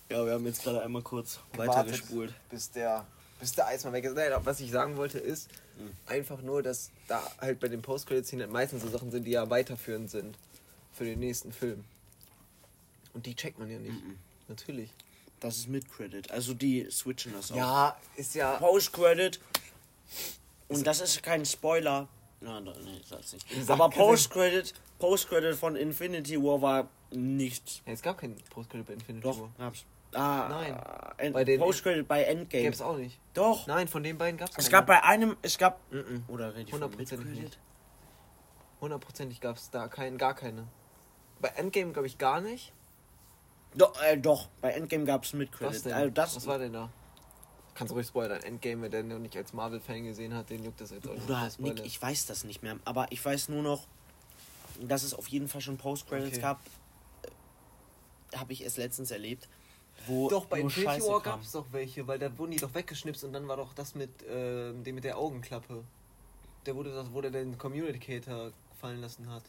[SPEAKER 1] ja, wir haben jetzt gerade einmal kurz weitergespult.
[SPEAKER 2] Bis der, bis der Eismann weg ist. Nein, was ich sagen wollte ist, mhm. einfach nur, dass da halt bei den Post-Credit-Szenen halt meistens so Sachen sind, die ja weiterführend sind für den nächsten Film. Und die checkt man ja nicht. Mhm. Natürlich.
[SPEAKER 1] Das ist mit Credit. Also die switchen das
[SPEAKER 2] auch. Ja, ist ja.
[SPEAKER 1] Post-Credit. Und das ist kein Spoiler. Nein, nee, sag's nicht. Aber Post-Credit, Post-Credit von Infinity War war nicht.
[SPEAKER 2] Ja, es gab kein Post-Credit bei Infinity
[SPEAKER 1] Doch,
[SPEAKER 2] War.
[SPEAKER 1] gab's. Ah,
[SPEAKER 2] Nein.
[SPEAKER 1] End, bei den Post-Credit bei Endgame.
[SPEAKER 2] Gab's auch nicht.
[SPEAKER 1] Doch.
[SPEAKER 2] Nein, von den beiden gab's
[SPEAKER 1] Es gab bei einem, es gab.
[SPEAKER 2] Mm -mm.
[SPEAKER 1] Oder rede ich
[SPEAKER 2] Hundertprozentig nicht. Hundertprozentig gab's da kein, gar keine. Bei Endgame glaube ich gar nicht.
[SPEAKER 1] Doch, äh, doch. Bei Endgame gab's mit
[SPEAKER 2] Credit. Was, denn? Also das Was war denn da? Kannst du ruhig spoilern. Endgame, wer den noch nicht als Marvel-Fan gesehen hat, den juckt das jetzt auch
[SPEAKER 1] nicht. Nick, ich weiß das nicht mehr. Aber ich weiß nur noch, dass es auf jeden Fall schon Post-Credits okay. gab habe ich es letztens erlebt. Wo
[SPEAKER 2] doch, bei Infinity War gab es doch welche, weil da wurden die doch weggeschnipst und dann war doch das mit äh, dem mit der Augenklappe. Der wurde das, wo der den Communicator fallen lassen hat.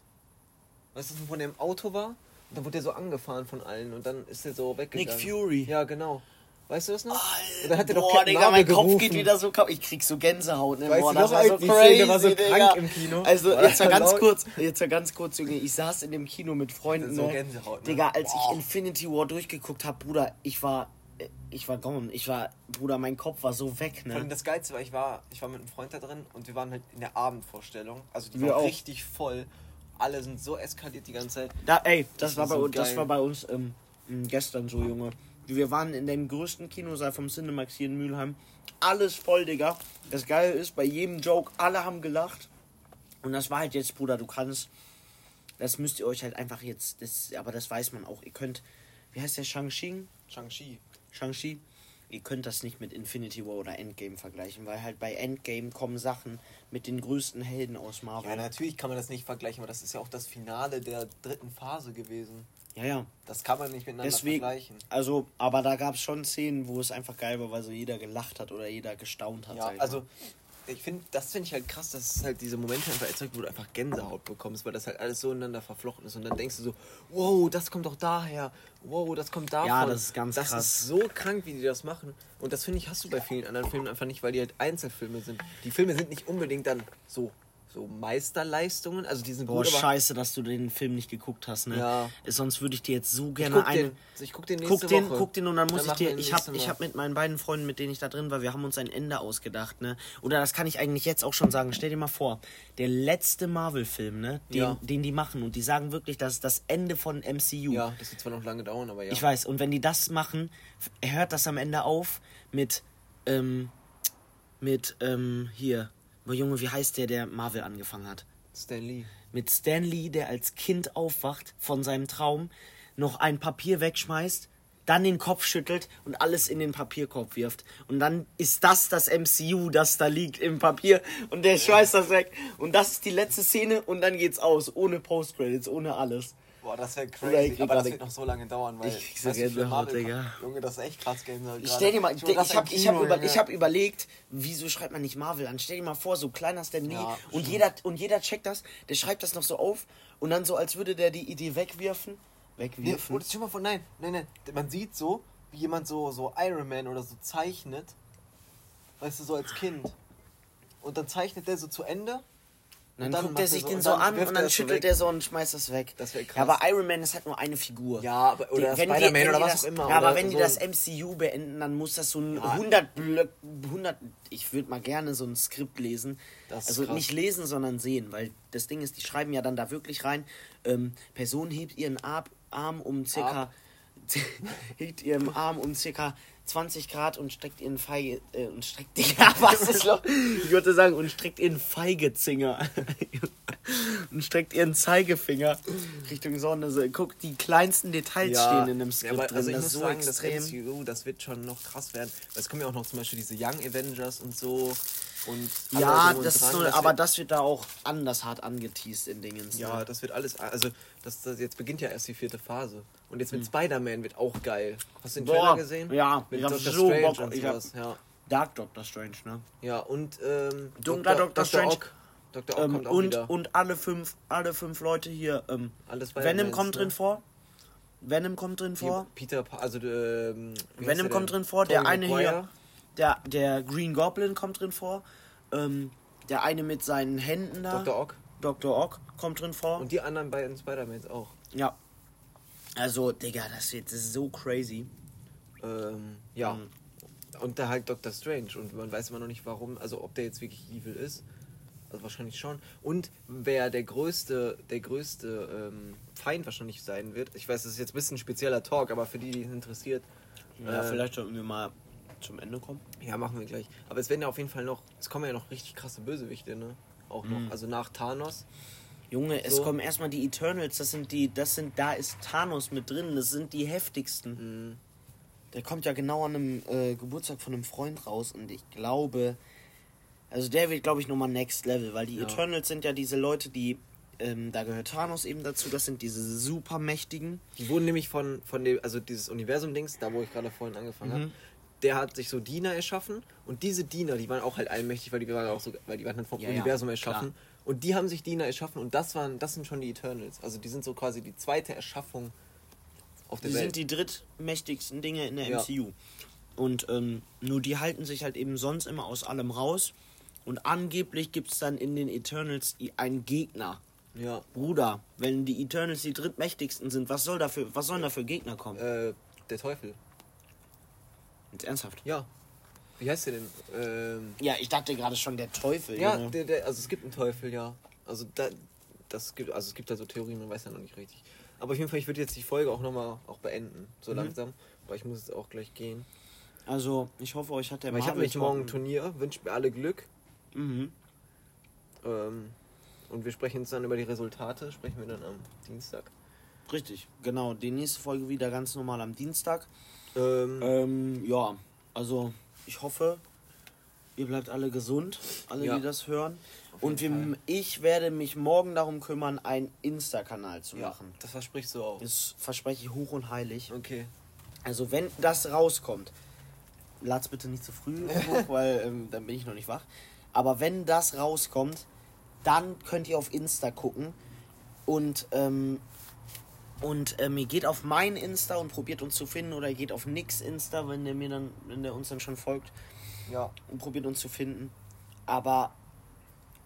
[SPEAKER 2] Weißt du, was von dem Auto war? Und dann wurde der so angefahren von allen und dann ist der so weggegangen.
[SPEAKER 1] Nick Fury.
[SPEAKER 2] Ja, genau. Weißt du das noch?
[SPEAKER 1] Alter, dann hat er doch boah, Digga, mein gerufen. Kopf geht wieder so Ich krieg so Gänsehaut.
[SPEAKER 2] Ne? Weißt boah, du das war so crazy, Szene, war so Digga. krank im Kino.
[SPEAKER 1] Also jetzt mal ganz kurz, jetzt mal ganz kurz, Junge. Ich saß in dem Kino mit Freunden.
[SPEAKER 2] So ne? Gänsehaut, ne?
[SPEAKER 1] Digga, als boah. ich Infinity War durchgeguckt habe, Bruder, ich war, ich war gone. Ich war, Bruder, mein Kopf war so weg, ne?
[SPEAKER 2] Und das Geilste war, ich war, ich war mit einem Freund da drin und wir waren halt in der Abendvorstellung. Also die wir war auch. richtig voll. Alle sind so eskaliert die ganze Zeit.
[SPEAKER 1] Da, ey, das, das war, bei, so das war bei uns ähm, gestern so, Junge. Wir waren in dem größten Kinosaal vom Cinemax hier in Mülheim. Alles voll, Digga. Das Geile ist, bei jedem Joke, alle haben gelacht. Und das war halt jetzt, Bruder, du kannst. Das müsst ihr euch halt einfach jetzt. Das, aber das weiß man auch. Ihr könnt. Wie heißt der Shang-Chi?
[SPEAKER 2] Shang-Chi.
[SPEAKER 1] Shang-Chi. Ihr könnt das nicht mit Infinity War oder Endgame vergleichen, weil halt bei Endgame kommen Sachen mit den größten Helden aus Marvel.
[SPEAKER 2] Ja, natürlich kann man das nicht vergleichen, aber das ist ja auch das Finale der dritten Phase gewesen.
[SPEAKER 1] Ja, ja.
[SPEAKER 2] Das kann man nicht miteinander
[SPEAKER 1] Deswegen,
[SPEAKER 2] vergleichen.
[SPEAKER 1] Also, aber da gab es schon Szenen, wo es einfach geil war, weil so jeder gelacht hat oder jeder gestaunt hat.
[SPEAKER 2] Ja, also ich finde, das finde ich halt krass, dass es halt diese Momente einfach erzeugt, wo du einfach Gänsehaut bekommst, weil das halt alles so ineinander verflochten ist und dann denkst du so, wow, das kommt doch daher, wow, das kommt davon.
[SPEAKER 1] Ja, das ist ganz
[SPEAKER 2] das
[SPEAKER 1] krass.
[SPEAKER 2] Das ist so krank, wie die das machen und das finde ich hast du bei vielen anderen Filmen einfach nicht, weil die halt Einzelfilme sind. Die Filme sind nicht unbedingt dann so so Meisterleistungen. Also die sind
[SPEAKER 1] Boah,
[SPEAKER 2] gut,
[SPEAKER 1] scheiße, dass du den Film nicht geguckt hast, ne?
[SPEAKER 2] Ja.
[SPEAKER 1] Sonst würde ich dir jetzt so
[SPEAKER 2] ich
[SPEAKER 1] gerne
[SPEAKER 2] guck,
[SPEAKER 1] eine.
[SPEAKER 2] den, ich guck den nächste
[SPEAKER 1] Guck den,
[SPEAKER 2] Woche.
[SPEAKER 1] guck den und dann muss ich
[SPEAKER 2] machen
[SPEAKER 1] dir. Ich habe ich hab mit meinen beiden Freunden, mit denen ich da drin war, wir haben uns ein Ende ausgedacht, ne? Oder das kann ich eigentlich jetzt auch schon sagen. Stell dir mal vor, der letzte Marvel-Film, ne? Den,
[SPEAKER 2] Ja.
[SPEAKER 1] den die machen und die sagen wirklich, das ist das Ende von MCU.
[SPEAKER 2] Ja, das wird zwar noch lange dauern, aber ja.
[SPEAKER 1] Ich weiß, und wenn die das machen, hört das am Ende auf mit, ähm, mit, ähm, hier, oh Junge, wie heißt der, der Marvel angefangen hat?
[SPEAKER 2] Stan Lee.
[SPEAKER 1] Mit Stan Lee, der als Kind aufwacht von seinem Traum, noch ein Papier wegschmeißt, dann den Kopf schüttelt und alles in den Papierkorb wirft. Und dann ist das das MCU, das da liegt im Papier und der schmeißt das weg. Und das ist die letzte Szene und dann geht's aus, ohne Post-Credits, ohne alles.
[SPEAKER 2] Boah, das wäre crazy. Aber das wird noch so lange dauern, weil.
[SPEAKER 1] Ich krieg so Gänsehaut,
[SPEAKER 2] Marvel-
[SPEAKER 1] Digga.
[SPEAKER 2] Junge, das ist echt krass Gänsehaut.
[SPEAKER 1] Ich stell dir mal, ich, ich habe ich hab über, ich hab überlegt, wieso schreibt man nicht Marvel an? Stell dir mal vor, so kleiner Stan Lee
[SPEAKER 2] Ja,
[SPEAKER 1] und
[SPEAKER 2] stimmt.
[SPEAKER 1] jeder und jeder checkt das, der schreibt das noch so auf und dann so als würde der die Idee wegwerfen,
[SPEAKER 2] Nee,
[SPEAKER 1] wegwerfen.
[SPEAKER 2] oder stell mal vor, nein, nein, nein. Man sieht so, wie jemand so, so Iron Man oder so zeichnet. Weißt du, so als Kind. Und dann zeichnet der so zu Ende.
[SPEAKER 1] Dann,
[SPEAKER 2] und dann
[SPEAKER 1] guckt er sich
[SPEAKER 2] so-
[SPEAKER 1] den
[SPEAKER 2] und
[SPEAKER 1] so an und dann
[SPEAKER 2] so
[SPEAKER 1] schüttelt er so und schmeißt das weg.
[SPEAKER 2] Das wär krass.
[SPEAKER 1] Ja, aber Iron Man ist halt nur eine Figur.
[SPEAKER 2] Ja, aber, oder
[SPEAKER 1] die-
[SPEAKER 2] Spider-Man oder
[SPEAKER 1] die
[SPEAKER 2] was
[SPEAKER 1] das,
[SPEAKER 2] auch immer.
[SPEAKER 1] Ja, aber wenn die
[SPEAKER 2] so.
[SPEAKER 1] das MCU beenden, dann muss das so ein
[SPEAKER 2] Ja.
[SPEAKER 1] 100, Blöck- 100 ich würde mal gerne so ein Skript lesen. Also
[SPEAKER 2] krass.
[SPEAKER 1] nicht lesen, sondern sehen, weil das Ding ist, die schreiben ja dann da wirklich rein, ähm, Person hebt ihren Arm um circa, hebt ihren Arm um circa 20 Grad und streckt ihren Feige, äh, und streckt, ja, was ist los? Ich würde sagen, und streckt ihren Feigezinger und streckt ihren Zeigefinger Richtung Sonne. So, guck, die kleinsten Details stehen in dem Skript
[SPEAKER 2] aber
[SPEAKER 1] drin.
[SPEAKER 2] Also ich
[SPEAKER 1] das
[SPEAKER 2] muss
[SPEAKER 1] so
[SPEAKER 2] sagen,
[SPEAKER 1] extrem.
[SPEAKER 2] das MCU, das wird schon noch krass werden. Es kommen ja auch noch zum Beispiel diese Young Avengers und so. Und
[SPEAKER 1] ja,
[SPEAKER 2] und
[SPEAKER 1] das ist
[SPEAKER 2] dran.
[SPEAKER 1] so,
[SPEAKER 2] Das
[SPEAKER 1] aber
[SPEAKER 2] wird,
[SPEAKER 1] das wird da auch anders hart angeteased in Dingens.
[SPEAKER 2] Ja,
[SPEAKER 1] ne?
[SPEAKER 2] das wird alles. Also, das, das, jetzt beginnt ja erst die vierte Phase. Und jetzt mit
[SPEAKER 1] Hm.
[SPEAKER 2] Spider-Man wird auch geil. Hast du den
[SPEAKER 1] Boah,
[SPEAKER 2] Trailer gesehen?
[SPEAKER 1] ja,
[SPEAKER 2] mit
[SPEAKER 1] ich hab so
[SPEAKER 2] Strange
[SPEAKER 1] Bock- ich hab-.
[SPEAKER 2] Ja.
[SPEAKER 1] Dark Doctor Strange, ne?
[SPEAKER 2] ja, und. Ähm,
[SPEAKER 1] Dunkler Doctor Strange.
[SPEAKER 2] Ock. Dr. Ock
[SPEAKER 1] Ähm,
[SPEAKER 2] kommt auch
[SPEAKER 1] und,
[SPEAKER 2] wieder.
[SPEAKER 1] und alle fünf, alle fünf Leute hier. Ähm,
[SPEAKER 2] Alle
[SPEAKER 1] Venom
[SPEAKER 2] Spider-Mans,
[SPEAKER 1] kommt
[SPEAKER 2] ne?
[SPEAKER 1] drin vor. Venom kommt drin vor.
[SPEAKER 2] Peter, Pa- also ähm, wie heißt
[SPEAKER 1] Venom
[SPEAKER 2] der
[SPEAKER 1] kommt drin vor. Der
[SPEAKER 2] Tobey
[SPEAKER 1] eine
[SPEAKER 2] Maguire.
[SPEAKER 1] hier. Der, der Green Goblin kommt drin vor. Ähm, der eine mit seinen Händen da.
[SPEAKER 2] Dr. Ock.
[SPEAKER 1] Dr. Ock kommt drin vor.
[SPEAKER 2] Und die anderen beiden Spider-Mans auch.
[SPEAKER 1] ja. Also, Digga, das wird so crazy.
[SPEAKER 2] Ähm, ja.
[SPEAKER 1] Mhm.
[SPEAKER 2] Und da halt Doctor Strange. Und man weiß immer noch nicht warum, also ob der jetzt wirklich evil ist. Also wahrscheinlich schon. Und wer der größte, der größte ähm, Feind wahrscheinlich sein wird. Ich weiß, das ist jetzt ein bisschen ein spezieller Talk, aber für die, die es interessiert.
[SPEAKER 1] Ja,
[SPEAKER 2] äh,
[SPEAKER 1] vielleicht sollten wir mal zum Ende kommen.
[SPEAKER 2] Ja, machen wir gleich. Aber es werden ja auf jeden Fall noch, es kommen ja noch richtig krasse Bösewichte, ne? Auch noch.
[SPEAKER 1] Mhm.
[SPEAKER 2] Also nach Thanos.
[SPEAKER 1] Junge, es
[SPEAKER 2] So.
[SPEAKER 1] kommen erstmal die Eternals, das sind die, das sind, da ist Thanos mit drin, das sind die heftigsten.
[SPEAKER 2] Mhm.
[SPEAKER 1] Der kommt ja genau an einem äh, Geburtstag von einem Freund raus und ich glaube, also der wird, glaube ich, nochmal Next Level, weil die
[SPEAKER 2] Ja.
[SPEAKER 1] Eternals sind ja diese Leute, die, ähm, da gehört Thanos eben dazu, das sind diese supermächtigen.
[SPEAKER 2] Die wurden nämlich von, von dem, also dieses Universum-Dings, da wo ich gerade vorhin angefangen
[SPEAKER 1] Mhm.
[SPEAKER 2] habe, der hat sich so Diener erschaffen und diese Diener, die waren auch halt allmächtig, weil die waren auch so, weil die waren dann vom
[SPEAKER 1] Ja, ja,
[SPEAKER 2] Universum erschaffen.
[SPEAKER 1] klar.
[SPEAKER 2] Und die haben sich Diener erschaffen und das waren, das sind schon die Eternals. Also die sind so quasi die zweite Erschaffung auf der
[SPEAKER 1] Die
[SPEAKER 2] Welt.
[SPEAKER 1] sind die drittmächtigsten Dinge in der
[SPEAKER 2] Ja.
[SPEAKER 1] MCU. Und ähm, nur die halten sich halt eben sonst immer aus allem raus. Und angeblich gibt es dann in den Eternals einen Gegner.
[SPEAKER 2] ja.
[SPEAKER 1] Bruder, wenn die Eternals die drittmächtigsten sind, was soll dafür, was sollen da für Gegner kommen?
[SPEAKER 2] Äh, der Teufel.
[SPEAKER 1] Jetzt ernsthaft.
[SPEAKER 2] Ja. Wie heißt der denn? Ähm,
[SPEAKER 1] Ja, ich dachte gerade schon der Teufel.
[SPEAKER 2] ja, der, der, also es gibt einen Teufel, ja. Also da, das gibt, also es gibt da so Theorien, man weiß ja noch nicht richtig. Aber auf jeden Fall, ich würde jetzt die Folge auch nochmal auch beenden, so
[SPEAKER 1] Mhm.
[SPEAKER 2] langsam. Weil ich muss jetzt auch gleich gehen.
[SPEAKER 1] Also, ich hoffe, euch hat der
[SPEAKER 2] Weil ich habe nämlich morgen ein Turnier, wünsche mir alle Glück.
[SPEAKER 1] Mhm.
[SPEAKER 2] Ähm, und wir sprechen uns dann über die Resultate, sprechen wir dann am Dienstag.
[SPEAKER 1] Richtig, genau. Die nächste Folge wieder ganz normal am Dienstag.
[SPEAKER 2] Ähm,
[SPEAKER 1] Ähm, ja, also ich hoffe, ihr bleibt alle gesund, alle,
[SPEAKER 2] Ja.
[SPEAKER 1] die das hören. Und wir, ich werde mich morgen darum kümmern, einen Insta-Kanal zu
[SPEAKER 2] ja,
[SPEAKER 1] machen.
[SPEAKER 2] das versprichst du auch.
[SPEAKER 1] Das verspreche ich hoch und heilig.
[SPEAKER 2] Okay.
[SPEAKER 1] Also wenn das rauskommt, lad's bitte nicht zu früh hoch, weil ähm, dann bin ich noch nicht wach. Aber wenn das rauskommt, dann könnt ihr auf Insta gucken und ähm, und ähm, ihr geht auf mein Insta und probiert uns zu finden oder ihr geht auf Nix Insta, wenn der mir dann, wenn der uns dann schon folgt
[SPEAKER 2] Ja.
[SPEAKER 1] und probiert uns zu finden. Aber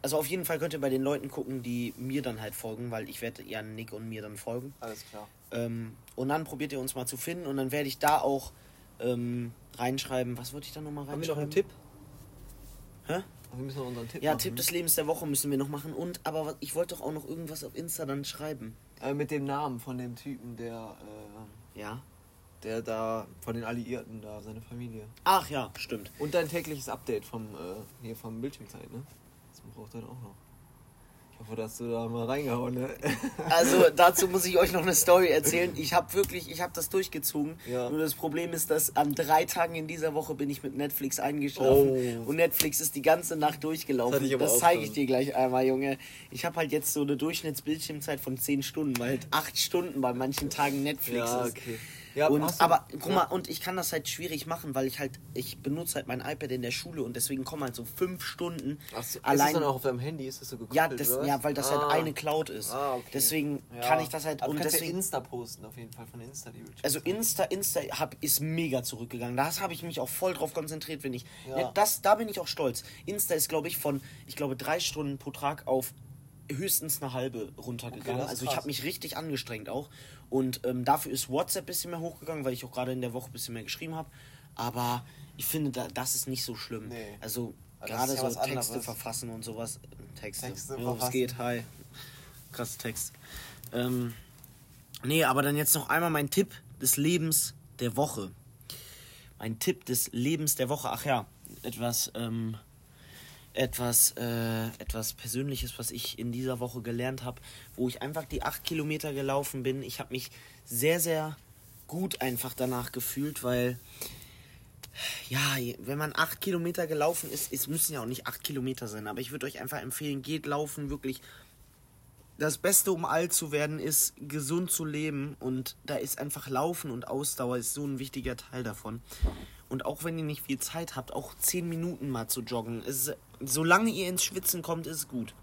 [SPEAKER 1] also auf jeden Fall könnt ihr bei den Leuten gucken, die mir dann halt folgen, weil ich werde ja Nick und mir dann folgen.
[SPEAKER 2] Alles klar.
[SPEAKER 1] Ähm, und dann probiert ihr uns mal zu finden und dann werde ich da auch ähm, reinschreiben. Was wollte ich da nochmal
[SPEAKER 2] Haben wir
[SPEAKER 1] reinschreiben?
[SPEAKER 2] noch einen Tipp?
[SPEAKER 1] Hä?
[SPEAKER 2] Wir müssen noch unseren Tipp
[SPEAKER 1] Ja,
[SPEAKER 2] machen.
[SPEAKER 1] Tipp des Lebens der Woche müssen wir noch machen. Und, aber ich wollte doch auch noch irgendwas auf Insta dann schreiben.
[SPEAKER 2] Äh, mit dem Namen von dem Typen, der, äh,
[SPEAKER 1] Ja.
[SPEAKER 2] Der da, von den Alliierten da, seine Familie.
[SPEAKER 1] Ach ja, stimmt.
[SPEAKER 2] Und dein tägliches Update vom, äh, hier vom Bildschirmzeit, ne? Das braucht dann auch noch. Ich hoffe, dass du da mal reingehauen, ne?
[SPEAKER 1] Also dazu muss ich euch noch eine Story erzählen. Ich habe wirklich, ich habe das durchgezogen.
[SPEAKER 2] Ja.
[SPEAKER 1] Nur das Problem ist, dass an drei Tagen in dieser Woche bin ich mit Netflix eingeschlafen
[SPEAKER 2] Oh.
[SPEAKER 1] und Netflix ist die ganze Nacht
[SPEAKER 2] Das
[SPEAKER 1] durchgelaufen. Das,
[SPEAKER 2] auch
[SPEAKER 1] zeige ich dir gleich einmal, Junge. Ich habe halt jetzt so eine Durchschnittsbildschirmzeit von 10 Stunden, weil halt 8 Stunden bei manchen Tagen Netflix
[SPEAKER 2] Ja,
[SPEAKER 1] ist.
[SPEAKER 2] okay. Ja,
[SPEAKER 1] und, aber guck mal, und ich kann das halt schwierig machen, weil ich halt, ich benutze halt mein iPad in der Schule und deswegen kommen halt so fünf Stunden
[SPEAKER 2] Ach so, ist
[SPEAKER 1] allein.
[SPEAKER 2] es dann auch auf deinem Handy? Ist das so gekoppelt,
[SPEAKER 1] ja, das, ja, weil das
[SPEAKER 2] Ah.
[SPEAKER 1] halt eine Cloud ist.
[SPEAKER 2] Ah, okay.
[SPEAKER 1] Deswegen
[SPEAKER 2] Ja.
[SPEAKER 1] kann ich das halt
[SPEAKER 2] Aber
[SPEAKER 1] und
[SPEAKER 2] kannst
[SPEAKER 1] deswegen
[SPEAKER 2] ja Insta posten, auf jeden Fall von Insta die
[SPEAKER 1] also Insta, Insta hab, ist mega zurückgegangen. Da habe ich mich auch voll drauf konzentriert, wenn ich.
[SPEAKER 2] Ja.
[SPEAKER 1] Das, da bin ich auch stolz. Insta ist, glaube ich, von, ich glaube, drei Stunden pro Tag auf höchstens eine halbe runtergegangen.
[SPEAKER 2] Okay, ist
[SPEAKER 1] also ich habe mich richtig angestrengt auch. Und ähm, dafür ist WhatsApp ein bisschen mehr hochgegangen, weil ich auch gerade in der Woche ein bisschen mehr geschrieben habe. Aber ich finde, da, das ist nicht so schlimm.
[SPEAKER 2] Nee.
[SPEAKER 1] Also gerade
[SPEAKER 2] ja
[SPEAKER 1] so Texte
[SPEAKER 2] anderes.
[SPEAKER 1] verfassen und sowas. Texte.
[SPEAKER 2] Texte
[SPEAKER 1] jo, es geht, hi. Krass Text. Ähm, nee, aber dann jetzt noch einmal mein Tipp des Lebens der Woche. Mein Tipp des Lebens der Woche. Ach ja, etwas, ähm, etwas, äh, etwas Persönliches, was ich in dieser Woche gelernt habe, wo ich einfach die acht Kilometer gelaufen bin. Ich habe mich sehr, sehr gut einfach danach gefühlt, weil ja, wenn man acht Kilometer gelaufen ist, es müssen ja auch nicht acht Kilometer sein, aber ich würde euch einfach empfehlen, geht laufen, wirklich. Das Beste, um alt zu werden, ist gesund zu leben und da ist einfach Laufen und Ausdauer ist so ein wichtiger Teil davon. Und auch wenn ihr nicht viel Zeit habt, auch zehn Minuten mal zu joggen, ist, solange ihr ins Schwitzen kommt, ist es gut.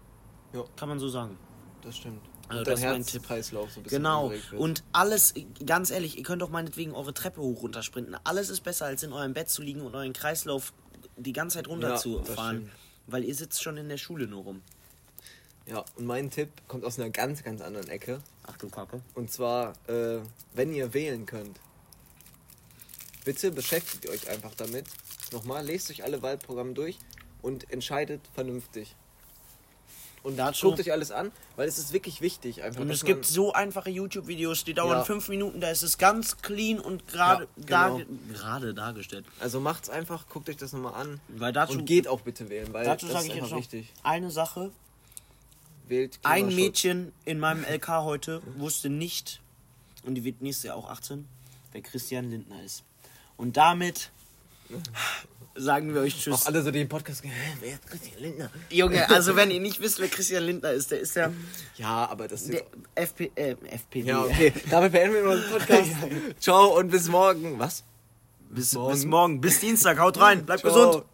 [SPEAKER 2] Ja.
[SPEAKER 1] Kann man so sagen.
[SPEAKER 2] Das stimmt.
[SPEAKER 1] Also das
[SPEAKER 2] dein
[SPEAKER 1] ist mein Tipp.
[SPEAKER 2] Herzkreislauf so ein bisschen
[SPEAKER 1] Genau. Und alles, ganz ehrlich, ihr könnt auch meinetwegen eure Treppe hoch runter sprinten. Alles ist besser, als in eurem Bett zu liegen und euren Kreislauf die ganze Zeit
[SPEAKER 2] Ja,
[SPEAKER 1] runterzufahren.
[SPEAKER 2] stimmt.
[SPEAKER 1] weil ihr sitzt schon in der Schule nur rum.
[SPEAKER 2] Ja, und mein Tipp kommt aus einer ganz, ganz anderen Ecke.
[SPEAKER 1] Ach du Kacke.
[SPEAKER 2] Und zwar, äh, wenn ihr wählen könnt, bitte beschäftigt euch einfach damit. Nochmal, lest euch alle Wahlprogramme durch und entscheidet vernünftig. Und
[SPEAKER 1] Dazu-
[SPEAKER 2] guckt euch alles an, weil es ist wirklich wichtig. Einfach,
[SPEAKER 1] Und es gibt so einfache YouTube-Videos, die dauern
[SPEAKER 2] Ja.
[SPEAKER 1] fünf Minuten, da ist es ganz clean und gerade
[SPEAKER 2] Ja, genau.
[SPEAKER 1] dar dargestellt.
[SPEAKER 2] Also macht's einfach, guckt euch das nochmal an.
[SPEAKER 1] Weil dazu,
[SPEAKER 2] und geht auch bitte wählen, weil
[SPEAKER 1] dazu
[SPEAKER 2] das
[SPEAKER 1] sage
[SPEAKER 2] ist
[SPEAKER 1] ich jetzt
[SPEAKER 2] einfach wichtig.
[SPEAKER 1] eine Sache.
[SPEAKER 2] Wählt
[SPEAKER 1] Ein. Mädchen in meinem LK heute wusste nicht, und die wird nächstes Jahr auch 18, wer Christian Lindner ist. Und damit sagen wir euch
[SPEAKER 2] Auch
[SPEAKER 1] Tschüss.
[SPEAKER 2] alle so den Podcast gehen, wer ist Christian Lindner?
[SPEAKER 1] Junge, also wenn ihr nicht wisst, wer Christian Lindner ist, der ist der,
[SPEAKER 2] Ja, aber das ist
[SPEAKER 1] der FP, äh, FPD.
[SPEAKER 2] Ja, okay. Damit beenden wir unseren Podcast. Ciao und bis morgen. Was?
[SPEAKER 1] Bis,
[SPEAKER 2] morgen.
[SPEAKER 1] bis morgen, bis Dienstag, haut rein, bleibt
[SPEAKER 2] Ciao.
[SPEAKER 1] gesund.